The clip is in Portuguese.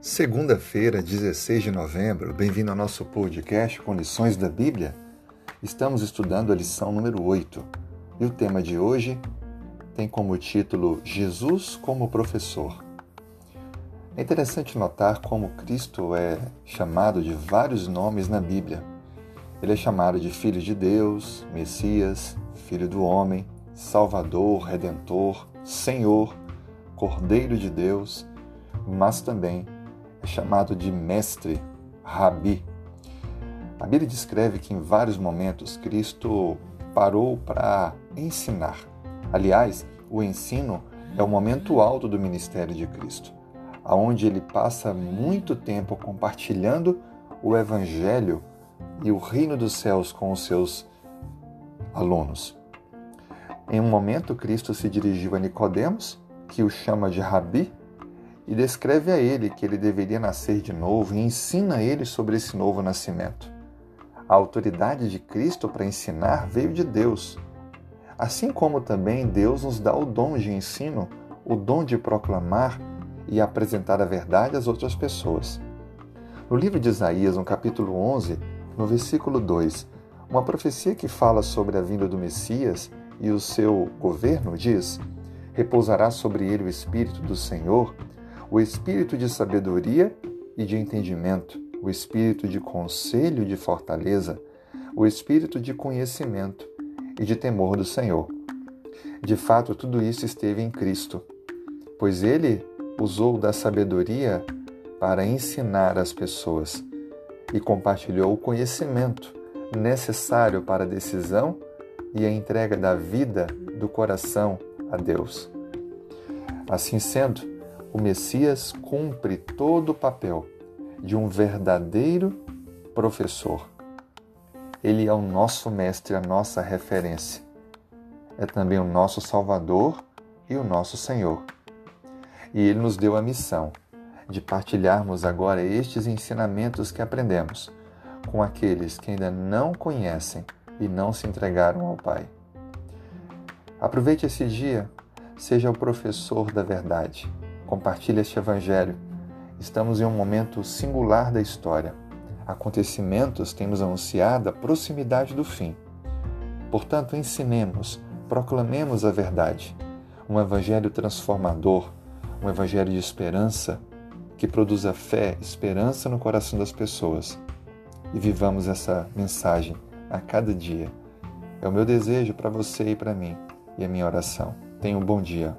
Segunda-feira, 16 de novembro, bem-vindo ao nosso podcast com lições da Bíblia. Estamos estudando a lição número 8 e o tema de hoje tem como título Jesus como professor. É interessante notar como Cristo é chamado de vários nomes na Bíblia. Ele é chamado de Filho de Deus, Messias, Filho do Homem, Salvador, Redentor, Senhor, Cordeiro de Deus, mas também é chamado de Mestre, Rabi. A Bíblia descreve que em vários momentos Cristo parou para ensinar. Aliás, o ensino é o momento alto do ministério de Cristo, aonde ele passa muito tempo compartilhando o evangelho e o reino dos céus com os seus alunos. Em um momento, Cristo se dirigiu a Nicodemos, que o chama de Rabi, e descreve a ele que ele deveria nascer de novo e ensina a ele sobre esse novo nascimento. A autoridade de Cristo para ensinar veio de Deus. Assim como também Deus nos dá o dom de ensino, o dom de proclamar e apresentar a verdade às outras pessoas. No livro de Isaías, no capítulo 11, no versículo 2, uma profecia que fala sobre a vinda do Messias e o seu governo diz: Repousará sobre ele o Espírito do Senhor o espírito de sabedoria e de entendimento, o espírito de conselho e de fortaleza, o espírito de conhecimento e de temor do Senhor. De fato, tudo isso esteve em Cristo, pois ele usou da sabedoria para ensinar as pessoas e compartilhou o conhecimento necessário para a decisão e a entrega da vida do coração a Deus. Assim sendo, o Messias cumpre todo o papel de um verdadeiro professor. Ele é o nosso mestre, a nossa referência. É também o nosso Salvador e o nosso Senhor. E ele nos deu a missão de partilharmos agora estes ensinamentos que aprendemos com aqueles que ainda não conhecem e não se entregaram ao Pai. Aproveite esse dia, seja o professor da verdade Compartilhe este Evangelho. Estamos em um momento singular da história. Acontecimentos têm nos anunciado a proximidade do fim. Portanto, ensinemos, proclamemos a verdade. Um Evangelho transformador, um Evangelho de esperança que produza fé, esperança no coração das pessoas. E vivamos essa mensagem a cada dia. É o meu desejo para você e para mim e a minha oração. Tenha um bom dia.